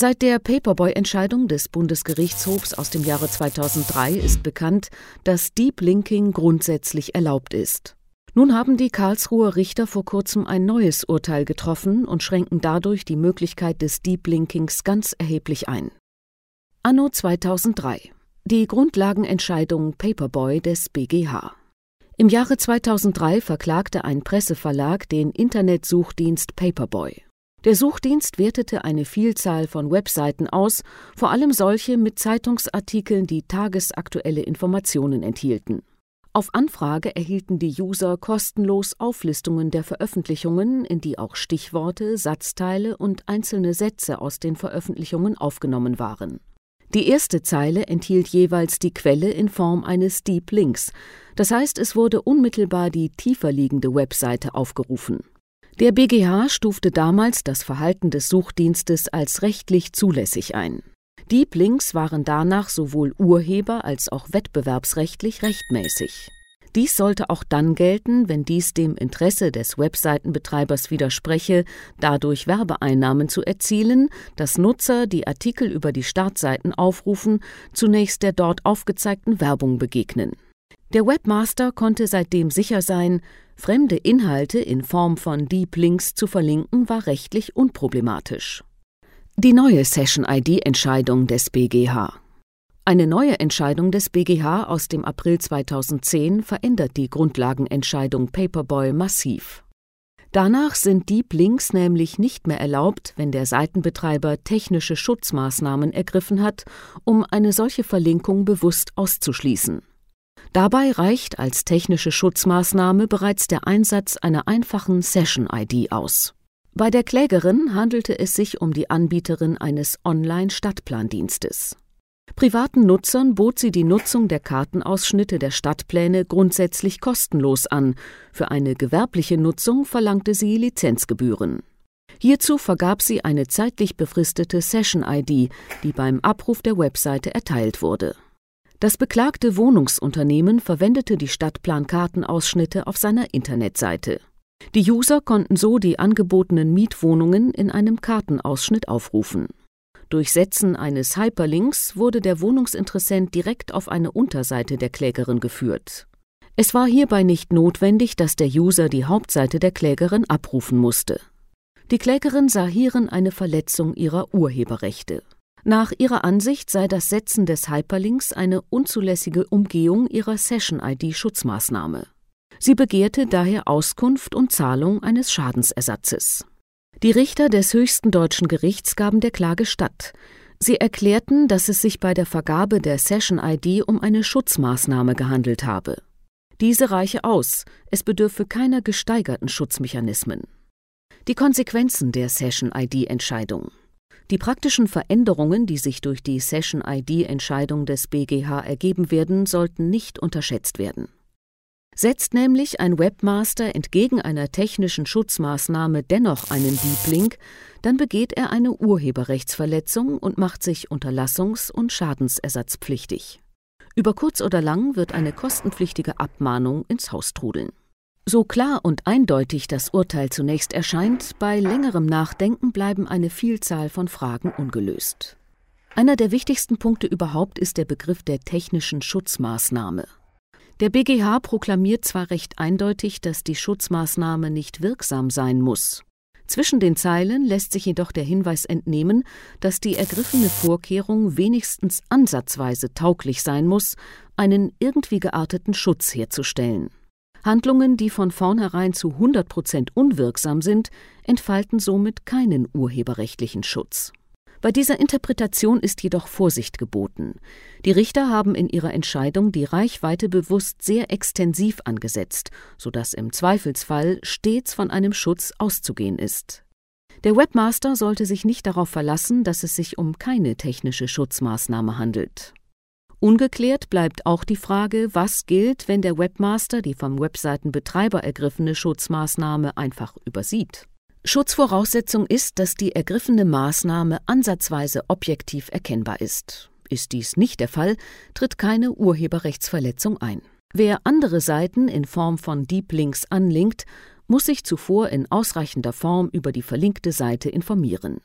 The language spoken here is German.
Seit der Paperboy-Entscheidung des Bundesgerichtshofs aus dem Jahre 2003 ist bekannt, dass Deep Linking grundsätzlich erlaubt ist. Nun haben die Karlsruher Richter vor kurzem ein neues Urteil getroffen und schränken dadurch die Möglichkeit des Deep Linkings ganz erheblich ein. Anno 2003 die Grundlagenentscheidung Paperboy des BGH. Im Jahre 2003 verklagte ein Presseverlag den Internetsuchdienst Paperboy. Der Suchdienst wertete eine Vielzahl von Webseiten aus, vor allem solche mit Zeitungsartikeln, die tagesaktuelle Informationen enthielten. Auf Anfrage erhielten die User kostenlos Auflistungen der Veröffentlichungen, in die auch Stichworte, Satzteile und einzelne Sätze aus den Veröffentlichungen aufgenommen waren. Die erste Zeile enthielt jeweils die Quelle in Form eines Deep Links, das heißt, es wurde unmittelbar die tiefer liegende Webseite aufgerufen. Der BGH stufte damals das Verhalten des Suchdienstes als rechtlich zulässig ein. Deep Links waren danach sowohl urheber- als auch wettbewerbsrechtlich rechtmäßig. Dies sollte auch dann gelten, wenn dies dem Interesse des Webseitenbetreibers widerspreche, dadurch Werbeeinnahmen zu erzielen, dass Nutzer, die Artikel über die Startseiten aufrufen, zunächst der dort aufgezeigten Werbung begegnen. Der Webmaster konnte seitdem sicher sein, fremde Inhalte in Form von Deep Links zu verlinken war rechtlich unproblematisch. Die neue Session-ID-Entscheidung des BGH. Eine neue Entscheidung des BGH aus dem April 2010 verändert die Grundlagenentscheidung Paperboy massiv. Danach sind Deep Links nämlich nicht mehr erlaubt, wenn der Seitenbetreiber technische Schutzmaßnahmen ergriffen hat, um eine solche Verlinkung bewusst auszuschließen. Dabei reicht als technische Schutzmaßnahme bereits der Einsatz einer einfachen Session-ID aus. Bei der Klägerin handelte es sich um die Anbieterin eines Online-Stadtplandienstes. Privaten Nutzern bot sie die Nutzung der Kartenausschnitte der Stadtpläne grundsätzlich kostenlos an, für eine gewerbliche Nutzung verlangte sie Lizenzgebühren. Hierzu vergab sie eine zeitlich befristete Session-ID, die beim Abruf der Webseite erteilt wurde. Das beklagte Wohnungsunternehmen verwendete die Stadtplankartenausschnitte auf seiner Internetseite. Die User konnten so die angebotenen Mietwohnungen in einem Kartenausschnitt aufrufen. Durch Setzen eines Hyperlinks wurde der Wohnungsinteressent direkt auf eine Unterseite der Klägerin geführt. Es war hierbei nicht notwendig, dass der User die Hauptseite der Klägerin abrufen musste. Die Klägerin sah hierin eine Verletzung ihrer Urheberrechte. Nach ihrer Ansicht sei das Setzen des Hyperlinks eine unzulässige Umgehung ihrer Session-ID-Schutzmaßnahme. Sie begehrte daher Auskunft und Zahlung eines Schadensersatzes. Die Richter des höchsten deutschen Gerichts gaben der Klage statt. Sie erklärten, dass es sich bei der Vergabe der Session-ID um eine Schutzmaßnahme gehandelt habe. Diese reiche aus, es bedürfe keiner gesteigerten Schutzmechanismen. Die Konsequenzen der Session-ID-Entscheidung die praktischen Veränderungen, die sich durch die Session-ID-Entscheidung des BGH ergeben werden, sollten nicht unterschätzt werden. Setzt nämlich ein Webmaster entgegen einer technischen Schutzmaßnahme dennoch einen Deep Link, dann begeht er eine Urheberrechtsverletzung und macht sich unterlassungs- und schadensersatzpflichtig. Über kurz oder lang wird eine kostenpflichtige Abmahnung ins Haus trudeln. So klar und eindeutig das Urteil zunächst erscheint, bei längerem Nachdenken bleiben eine Vielzahl von Fragen ungelöst. Einer der wichtigsten Punkte überhaupt ist der Begriff der technischen Schutzmaßnahme. Der BGH proklamiert zwar recht eindeutig, dass die Schutzmaßnahme nicht wirksam sein muss. Zwischen den Zeilen lässt sich jedoch der Hinweis entnehmen, dass die ergriffene Vorkehrung wenigstens ansatzweise tauglich sein muss, einen irgendwie gearteten Schutz herzustellen. Handlungen, die von vornherein zu 100 Prozent unwirksam sind, entfalten somit keinen urheberrechtlichen Schutz. Bei dieser Interpretation ist jedoch Vorsicht geboten. Die Richter haben in ihrer Entscheidung die Reichweite bewusst sehr extensiv angesetzt, sodass im Zweifelsfall stets von einem Schutz auszugehen ist. Der Webmaster sollte sich nicht darauf verlassen, dass es sich um keine technische Schutzmaßnahme handelt. Ungeklärt bleibt auch die Frage, was gilt, wenn der Webmaster die vom Webseitenbetreiber ergriffene Schutzmaßnahme einfach übersieht. Schutzvoraussetzung ist, dass die ergriffene Maßnahme ansatzweise objektiv erkennbar ist. Ist dies nicht der Fall, tritt keine Urheberrechtsverletzung ein. Wer andere Seiten in Form von Deep Links anlinkt, muss sich zuvor in ausreichender Form über die verlinkte Seite informieren.